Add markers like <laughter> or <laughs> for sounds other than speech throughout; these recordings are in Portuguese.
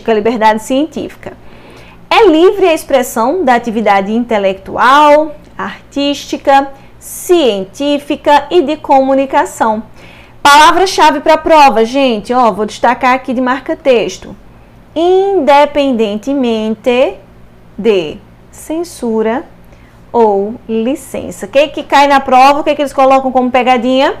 artística, liberdade científica. É livre a expressão da atividade intelectual, artística, científica e de comunicação. Palavra-chave para a prova, gente, ó, vou destacar aqui de marca-texto. Independentemente de censura ou licença. O que, que cai na prova? O que, que eles colocam como pegadinha?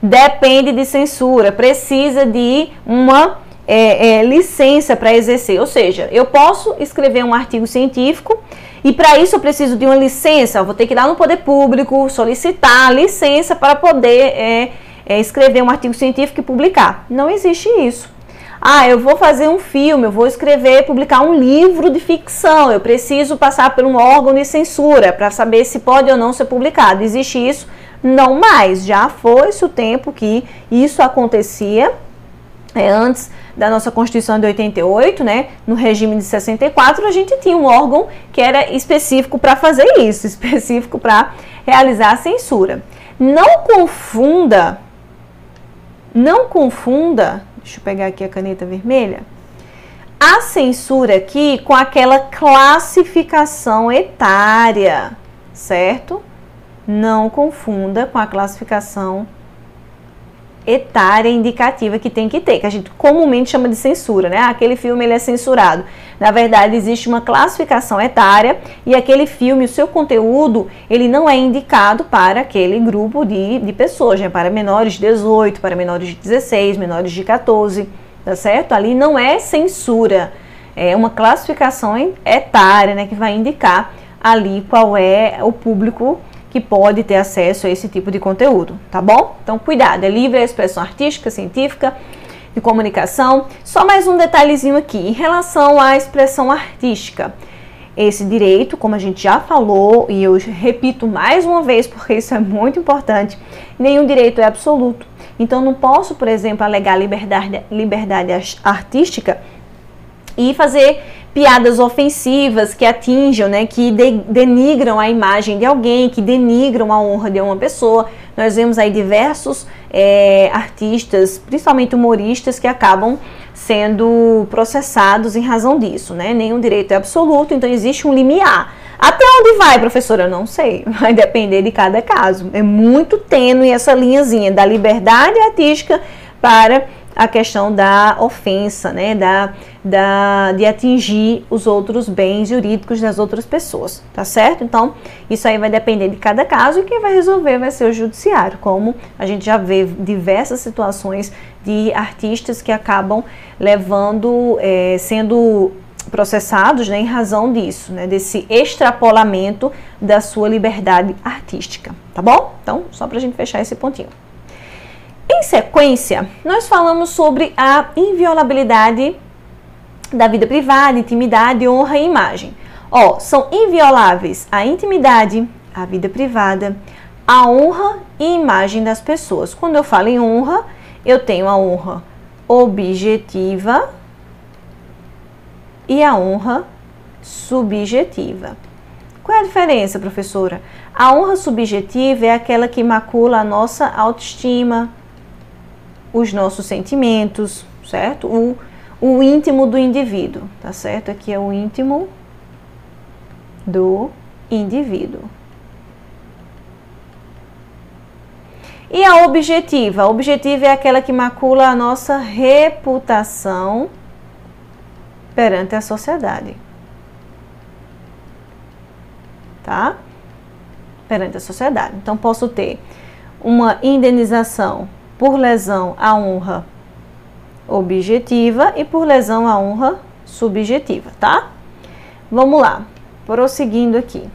Depende de censura, precisa de uma é, é, licença para exercer. Ou seja, eu posso escrever um artigo científico e para isso eu preciso de uma licença. Eu vou ter que ir lá no poder público solicitar licença para poder é, é, escrever um artigo científico e publicar. Não existe isso. Ah, eu vou fazer um filme, eu vou escrever, publicar um livro de ficção. Eu preciso passar por um órgão de censura para saber se pode ou não ser publicado. Existe isso? Não mais. Já foi-se o tempo que isso acontecia é, antes da nossa Constituição de 88, né, no regime de 64, a gente tinha um órgão que era específico para fazer isso, <laughs> específico para realizar a censura. Não confunda, não confunda, deixa eu pegar aqui a caneta vermelha, a censura aqui com aquela classificação etária, certo? Não confunda com a classificação etária indicativa que tem que ter, que a gente comumente chama de censura, né? Ah, aquele filme ele é censurado. Na verdade, existe uma classificação etária e aquele filme, o seu conteúdo, ele não é indicado para aquele grupo de, de pessoas, né? Para menores de 18, para menores de 16, menores de 14, tá certo? Ali não é censura, é uma classificação etária, né? Que vai indicar ali qual é o público que pode ter acesso a esse tipo de conteúdo, tá bom? Então, cuidado, é livre a expressão artística, científica, de comunicação. Só mais um detalhezinho aqui, em relação à expressão artística. Esse direito, como a gente já falou, e eu repito mais uma vez porque isso é muito importante, nenhum direito é absoluto. Então, não posso, por exemplo, alegar liberdade, liberdade artística e fazer piadas ofensivas que atinjam, né, que de, denigram a imagem de alguém, que denigram a honra de uma pessoa. Nós vemos aí diversos é, artistas, principalmente humoristas, que acabam sendo processados em razão disso, né? Nenhum direito é absoluto, então existe um limiar. Até onde vai, professora? Eu não sei. <laughs> Vai depender de cada caso. É muito tênue essa linhazinha da liberdade artística para a questão da ofensa, né, da, da, de atingir os outros bens jurídicos das outras pessoas, tá certo? Então, isso aí vai depender de cada caso e quem vai resolver vai ser o judiciário, como a gente já vê diversas situações de artistas que acabam levando, é, sendo processados né, em razão disso, né, desse extrapolamento da sua liberdade artística, tá bom? Então, só para a gente fechar esse pontinho. Em sequência, nós falamos sobre a inviolabilidade da vida privada, intimidade, honra e imagem. Ó, são invioláveis a intimidade, a vida privada, a honra e imagem das pessoas. Quando eu falo em honra, eu tenho a honra objetiva e a honra subjetiva. Qual é a diferença, professora? A honra subjetiva é aquela que macula a nossa autoestima, os nossos sentimentos, certo? O, o íntimo do indivíduo, tá certo? Aqui é o íntimo do indivíduo. E a objetiva? A objetiva é aquela que macula a nossa reputação perante a sociedade. Tá? Perante a sociedade. Então, posso ter uma indenização por lesão à honra objetiva e por lesão à honra subjetiva, tá? Vamos lá, prosseguindo aqui.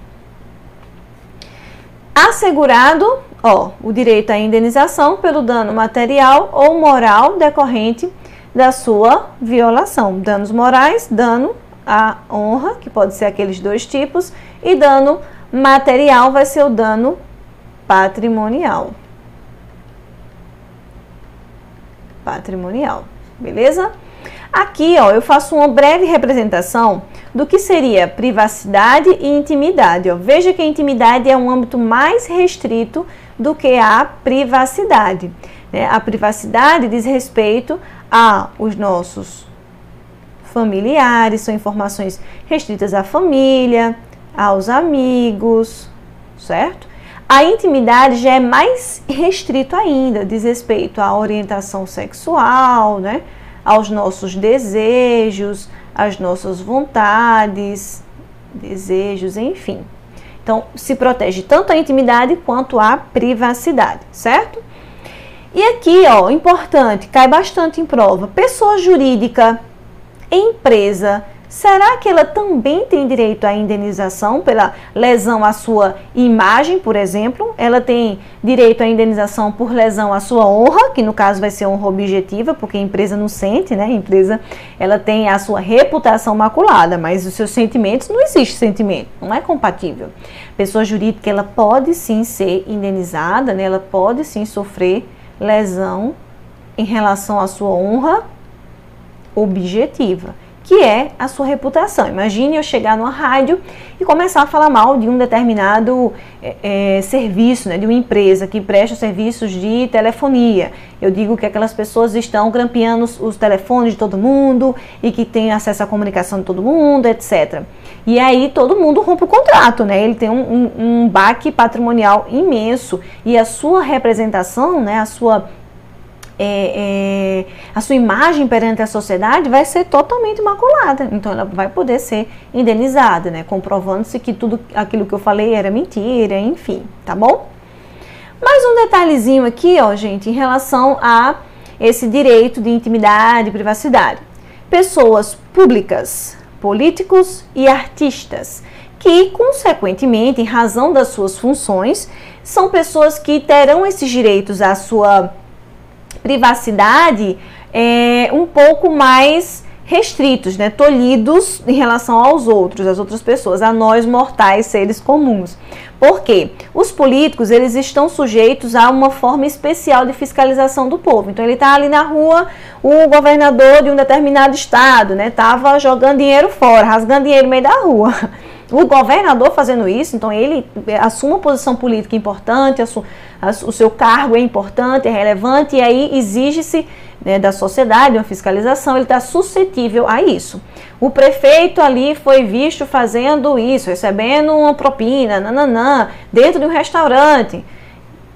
Assegurado, ó, o direito à indenização pelo dano material ou moral decorrente da sua violação. Danos morais, dano à honra, que pode ser aqueles dois tipos, e dano material vai ser o dano patrimonial. Patrimonial, beleza? Aqui, ó, eu faço uma breve representação do que seria privacidade e intimidade. Ó. Veja que a intimidade é um âmbito mais restrito do que a privacidade. Né? A privacidade diz respeito a os nossos familiares, são informações restritas à família, aos amigos, certo? A intimidade já é mais restrito ainda, diz respeito à orientação sexual, né? aos nossos desejos, às nossas vontades, desejos, enfim. Então, se protege tanto a intimidade quanto a privacidade, certo? E aqui, ó, importante, cai bastante em prova. Pessoa jurídica, empresa, será que ela também tem direito à indenização pela lesão à sua imagem, por exemplo? Ela tem direito à indenização por lesão à sua honra, que no caso vai ser honra objetiva, porque a empresa não sente, né? A empresa ela tem a sua reputação maculada, mas os seus sentimentos não existe sentimento, não é compatível. Pessoa jurídica ela pode sim ser indenizada, né? Ela pode sim sofrer lesão em relação à sua honra objetiva que é a sua reputação. Imagine eu chegar numa rádio e começar a falar mal de um determinado é, é, serviço, né, de uma empresa que presta serviços de telefonia. Eu digo que aquelas pessoas estão grampeando os, os telefones de todo mundo e que tem acesso à comunicação de todo mundo, etc. E aí todo mundo rompe o contrato, né? Ele tem um, um, um baque patrimonial imenso e a sua representação, né, a sua é, é, a sua imagem perante a sociedade vai ser totalmente maculada. Então ela vai poder ser indenizada, né? Comprovando-se que tudo aquilo que eu falei era mentira, enfim, tá bom? Mais um detalhezinho aqui, ó, gente, em relação a esse direito de intimidade e privacidade. Pessoas públicas, políticos e artistas, que, consequentemente, em razão das suas funções, são pessoas que terão esses direitos à sua privacidade é, um pouco mais restritos, né, tolhidos em relação aos outros, às outras pessoas, a nós mortais, seres comuns. Por quê? Os políticos, eles estão sujeitos a uma forma especial de fiscalização do povo. Então ele está ali na rua, o governador de um determinado estado, né, tava jogando dinheiro fora, rasgando dinheiro no meio da rua. <laughs> O governador fazendo isso, então ele assume uma posição política importante, o seu cargo é importante, é relevante, e aí exige-se né, da sociedade uma fiscalização, ele está suscetível a isso. O prefeito ali foi visto fazendo isso, recebendo uma propina, nananã, dentro de um restaurante.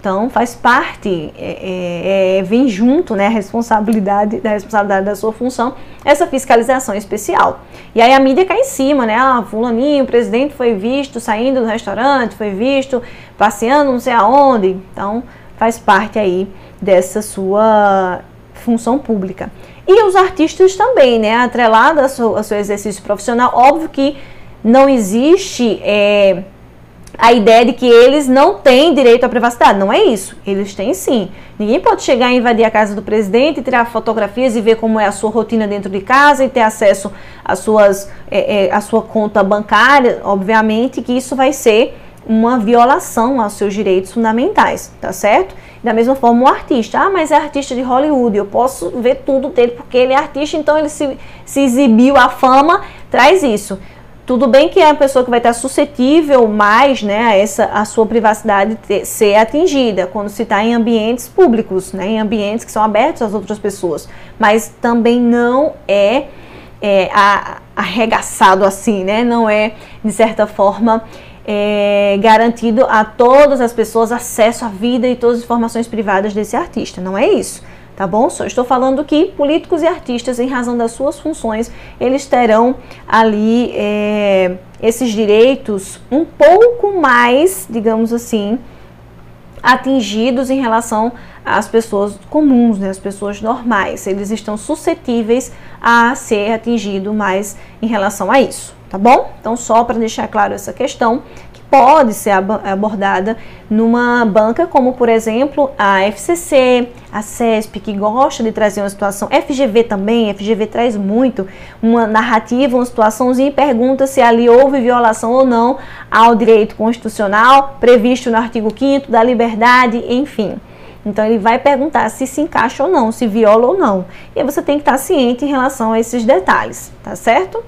Então faz parte, é, é, é, vem junto né, a responsabilidade da responsabilidade da sua função, essa fiscalização especial. E aí a mídia cai em cima, né? Ah, fulaninho, o presidente foi visto saindo do restaurante, foi visto passeando não sei aonde. Então faz parte aí dessa sua função pública. E os artistas também, né? Atrelado ao seu, ao seu exercício profissional, óbvio que não existe. É, a ideia de que eles não têm direito à privacidade. Não é isso. Eles têm sim. Ninguém pode chegar e invadir a casa do presidente, tirar fotografias e ver como é a sua rotina dentro de casa e ter acesso às suas, é, é, à sua conta bancária. Obviamente que isso vai ser uma violação aos seus direitos fundamentais, tá certo? Da mesma forma, o artista. Ah, mas é artista de Hollywood, eu posso ver tudo dele porque ele é artista, então ele se, se exibiu, a fama traz isso. Tudo bem que é a pessoa que vai estar suscetível mais né, a, essa, a sua privacidade ter, ser atingida quando se está em ambientes públicos, né, em ambientes que são abertos às outras pessoas. Mas também não é, é arregaçado assim, né? Não é, de certa forma, é, garantido a todas as pessoas acesso à vida e todas as informações privadas desse artista. Não é isso tá bom? Só estou falando que políticos e artistas, em razão das suas funções, eles terão ali é, esses direitos um pouco mais, digamos assim, atingidos em relação às pessoas comuns, né, as pessoas normais. Eles estão suscetíveis a ser atingido mais em relação a isso, tá bom? Então, só para deixar claro essa questão, pode ser abordada numa banca como, por exemplo, a FCC, a CESP, que gosta de trazer uma situação, FGV também, FGV traz muito uma narrativa, uma situaçãozinha e pergunta se ali houve violação ou não ao direito constitucional previsto no artigo 5 da liberdade, enfim. Então ele vai perguntar se se encaixa ou não, se viola ou não. E aí você tem que estar ciente em relação a esses detalhes, tá certo?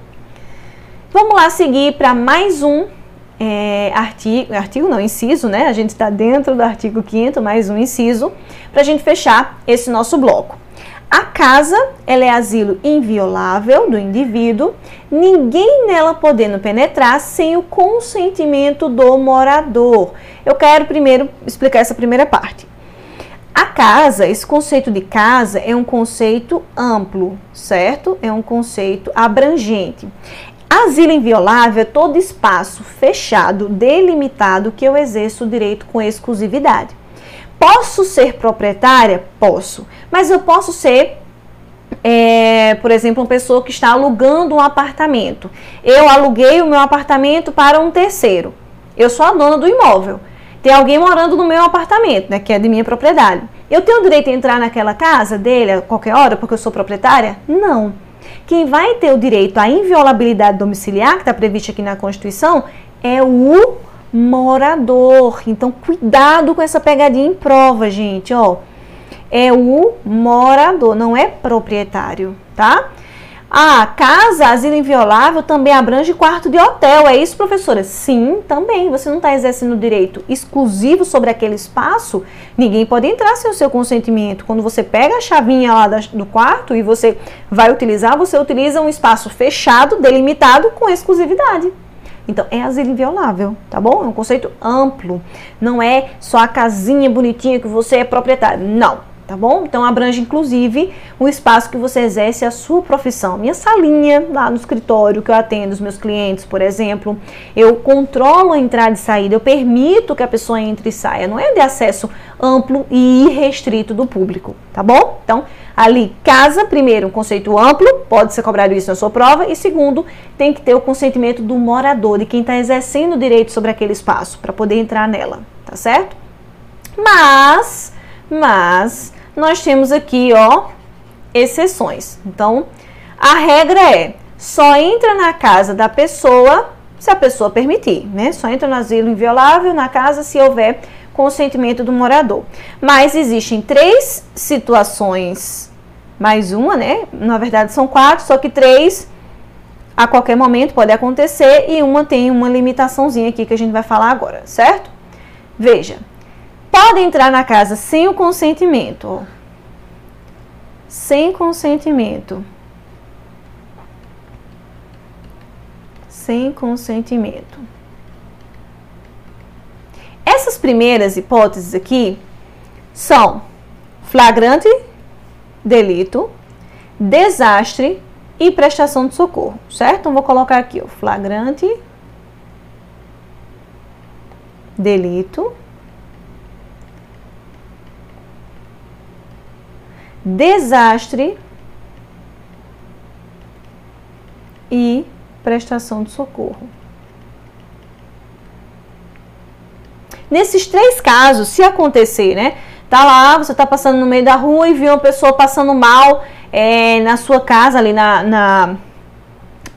Vamos lá seguir para mais um é, artigo, artigo não, inciso, né? A gente está dentro do artigo 5 mais um inciso, para a gente fechar esse nosso bloco. A casa, ela é asilo inviolável do indivíduo, ninguém nela podendo penetrar sem o consentimento do morador. Eu quero primeiro explicar essa primeira parte. A casa, esse conceito de casa é um conceito amplo, certo? É um conceito abrangente. Asilo inviolável é todo espaço fechado, delimitado que eu exerço o direito com exclusividade. Posso ser proprietária? Posso. Mas eu posso ser, é, por exemplo, uma pessoa que está alugando um apartamento. Eu aluguei o meu apartamento para um terceiro. Eu sou a dona do imóvel. Tem alguém morando no meu apartamento, né, que é de minha propriedade. Eu tenho o direito de entrar naquela casa dele a qualquer hora porque eu sou proprietária? Não. Quem vai ter o direito à inviolabilidade domiciliar, que está previsto aqui na Constituição, é o morador. Então, cuidado com essa pegadinha em prova, gente, ó. É o morador, não é proprietário, tá? A casa, asilo inviolável, também abrange quarto de hotel. É isso, professora? Sim, também. Você não está exercendo direito exclusivo sobre aquele espaço. Ninguém pode entrar sem o seu consentimento. Quando você pega a chavinha lá do quarto e você vai utilizar, você utiliza um espaço fechado, delimitado, com exclusividade. Então, é asilo inviolável, tá bom? É um conceito amplo. Não é só a casinha bonitinha que você é proprietário. Não tá bom? Então abrange inclusive o espaço que você exerce a sua profissão. Minha salinha lá no escritório que eu atendo os meus clientes, por exemplo, eu controlo a entrada e saída, eu permito que a pessoa entre e saia, não é de acesso amplo e irrestrito do público, tá bom? Então, ali, casa, primeiro, um conceito amplo, pode ser cobrado isso na sua prova, e segundo, tem que ter o consentimento do morador, de quem está exercendo o direito sobre aquele espaço, para poder entrar nela, tá certo? Mas, mas, nós temos aqui, ó, exceções. Então, a regra é: só entra na casa da pessoa se a pessoa permitir, né? Só entra no asilo inviolável na casa se houver consentimento do morador. Mas existem três situações, mais uma, né? Na verdade são quatro, só que três a qualquer momento pode acontecer e uma tem uma limitaçãozinha aqui que a gente vai falar agora, certo? Veja, pode entrar na casa sem o consentimento. Sem consentimento. Sem consentimento. Essas primeiras hipóteses aqui são flagrante delito, desastre e prestação de socorro, certo? Então vou colocar aqui o flagrante delito, desastre e prestação de socorro. Nesses três casos, se acontecer, né? Tá lá, você tá passando no meio da rua e viu uma pessoa passando mal é, na sua casa, ali na, na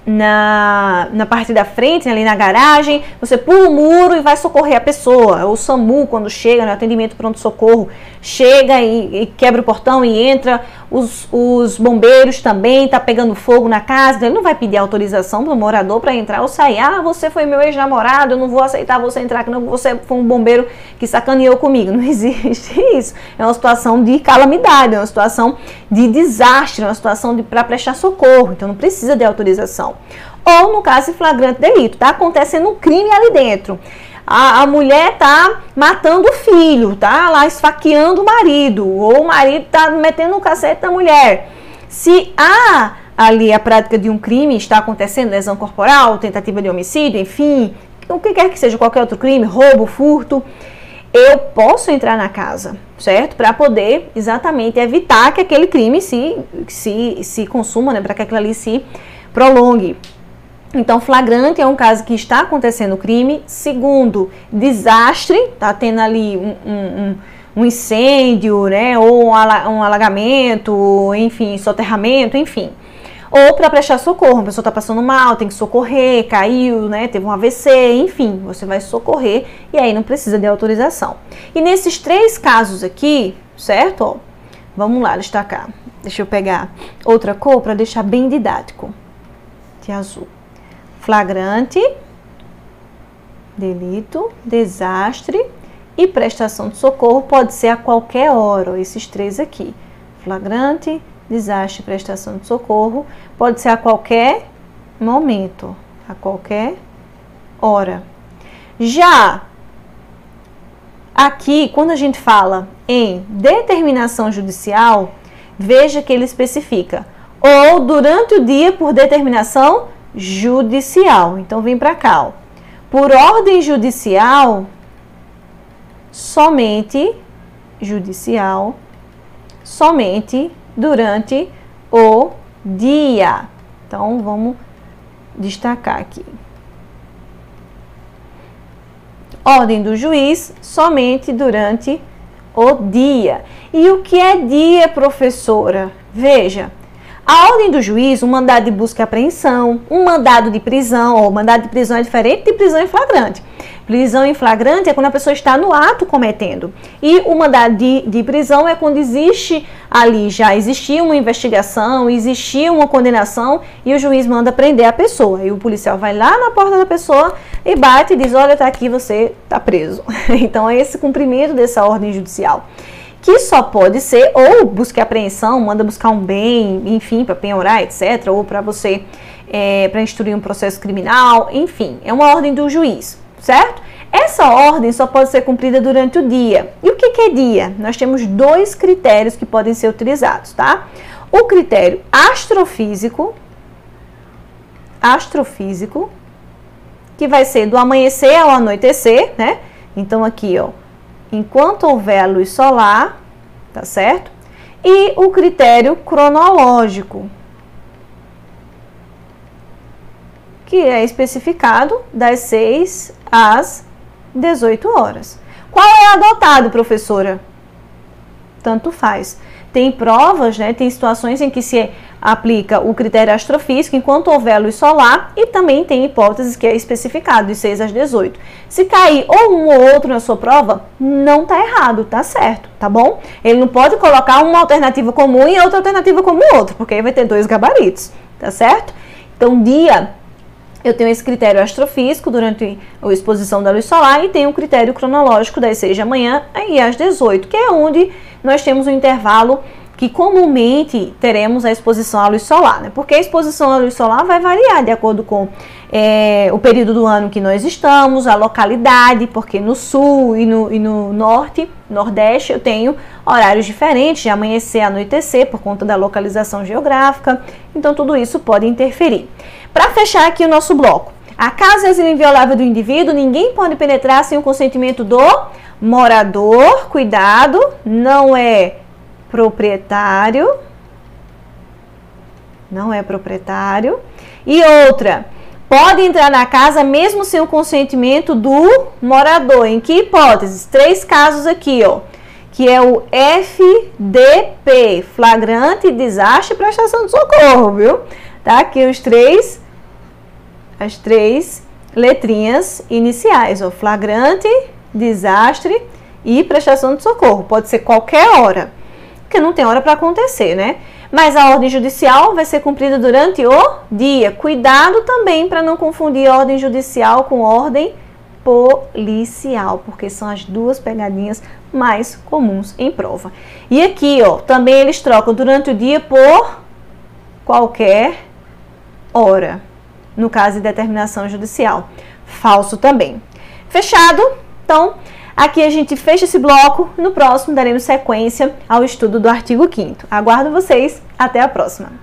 na, na parte da frente, ali na garagem, você pula o muro e vai socorrer a pessoa. O SAMU, quando chega no né, atendimento pronto-socorro, chega e, e, quebra o portão e entra. Os, os bombeiros também, tá pegando fogo na casa. Ele não vai pedir autorização para o morador para entrar ou sair. Ah, você foi meu ex-namorado, eu não vou aceitar você entrar, que não, você foi um bombeiro que sacaneou comigo. <laughs> Não existe isso. É uma situação de calamidade, é uma situação de desastre, é uma situação para prestar socorro. Então não precisa de autorização. Ou no caso de flagrante delito, tá acontecendo um crime ali dentro. A, a, mulher tá matando o filho, tá lá esfaqueando o marido, ou o marido tá metendo um cacete na mulher. Se há ali a prática de um crime está acontecendo, lesão corporal, tentativa de homicídio, enfim, o que quer que seja, qualquer outro crime, roubo, furto, eu posso entrar na casa, certo? Para poder exatamente evitar que aquele crime se, se, se consuma, né? Para que aquilo ali se prolongue. Então, flagrante é um caso que está acontecendo crime. Segundo, desastre, está tendo ali um, um, um, incêndio, né? Ou um alagamento, enfim, soterramento, enfim. Ou para prestar socorro, a pessoa está passando mal, tem que socorrer, caiu, né? Teve um AVC, enfim, você vai socorrer e aí não precisa de autorização. E nesses três casos aqui, certo? Ó, vamos lá destacar. Deixa eu pegar outra cor para deixar bem didático de azul. Flagrante, delito, desastre e prestação de socorro pode ser a qualquer hora, esses três aqui. Flagrante, desastre, prestação de socorro, pode ser a qualquer momento, a qualquer hora. Já aqui, quando a gente fala em determinação judicial, veja que ele especifica ou durante o dia por determinação judicial. Então vem para cá, ó. Por ordem judicial, somente judicial, somente durante o dia. Então vamos destacar aqui. Ordem do juiz somente durante o dia. E o que é dia, professora? Veja, a ordem do juiz, um mandado de busca e apreensão, um mandado de prisão, ou mandado de prisão é diferente de prisão em flagrante. Prisão em flagrante é quando a pessoa está no ato cometendo. E o mandado de, de prisão é quando existe ali, já existia uma investigação, existia uma condenação e o juiz manda prender a pessoa. E o policial vai lá na porta da pessoa e bate e diz: Olha, tá aqui, você tá preso. <laughs> então é esse cumprimento dessa ordem judicial que só pode ser ou busca apreensão, manda buscar um bem, enfim, para penhorar, etc., ou para você, é, para instruir um processo criminal, enfim, é uma ordem do juiz, certo? Essa ordem só pode ser cumprida durante o dia. E o que, que é dia? Nós temos dois critérios que podem ser utilizados, tá? O critério astrofísico, astrofísico, que vai ser do amanhecer ao anoitecer, né? Então aqui, ó, enquanto houver luz solar, tá certo? E o critério cronológico, que é especificado das 6 às 18 horas. Qual é adotado, professora? Tanto faz. Tem provas, né, tem situações em que se aplica o critério astrofísico enquanto houver luz solar e também tem hipóteses que é especificado de 6 às 18. Se cair ou um ou outro na sua prova, não tá errado, tá certo, tá bom? Ele não pode colocar uma alternativa comum e outra alternativa como outra, porque aí vai ter dois gabaritos, tá certo? Então, dia eu tenho esse critério astrofísico durante a exposição da luz solar e tenho o critério cronológico das 6 da manhã e às 18, que é onde nós temos um intervalo que comumente teremos a exposição à luz solar, né? Porque a exposição à luz solar vai variar de acordo com é, o período do ano que nós estamos, a localidade, porque no sul e no, e no norte, nordeste, eu tenho horários diferentes de amanhecer e anoitecer por conta da localização geográfica, então tudo isso pode interferir. Para fechar aqui o nosso bloco, a casa é inviolável do indivíduo, ninguém pode penetrar sem o consentimento do morador, cuidado, não é proprietário, não é proprietário. E outra, pode entrar na casa mesmo sem o consentimento do morador. Em que hipóteses? Três casos aqui, ó, que é o FDP, flagrante desastre e prestação de socorro, viu? Tá aqui os três, as três letrinhas iniciais, ó, flagrante, desastre e prestação de socorro. Pode ser qualquer hora porque não tem hora para acontecer, né? Mas a ordem judicial vai ser cumprida durante o dia. Cuidado também para não confundir ordem judicial com ordem policial, porque são as duas pegadinhas mais comuns em prova. E aqui, ó, também eles trocam durante o dia por qualquer hora, no caso de determinação judicial. Falso também. Fechado? Então, Aqui a gente fecha esse bloco, no próximo daremos sequência ao estudo do artigo 5 Aguardo vocês, até a próxima!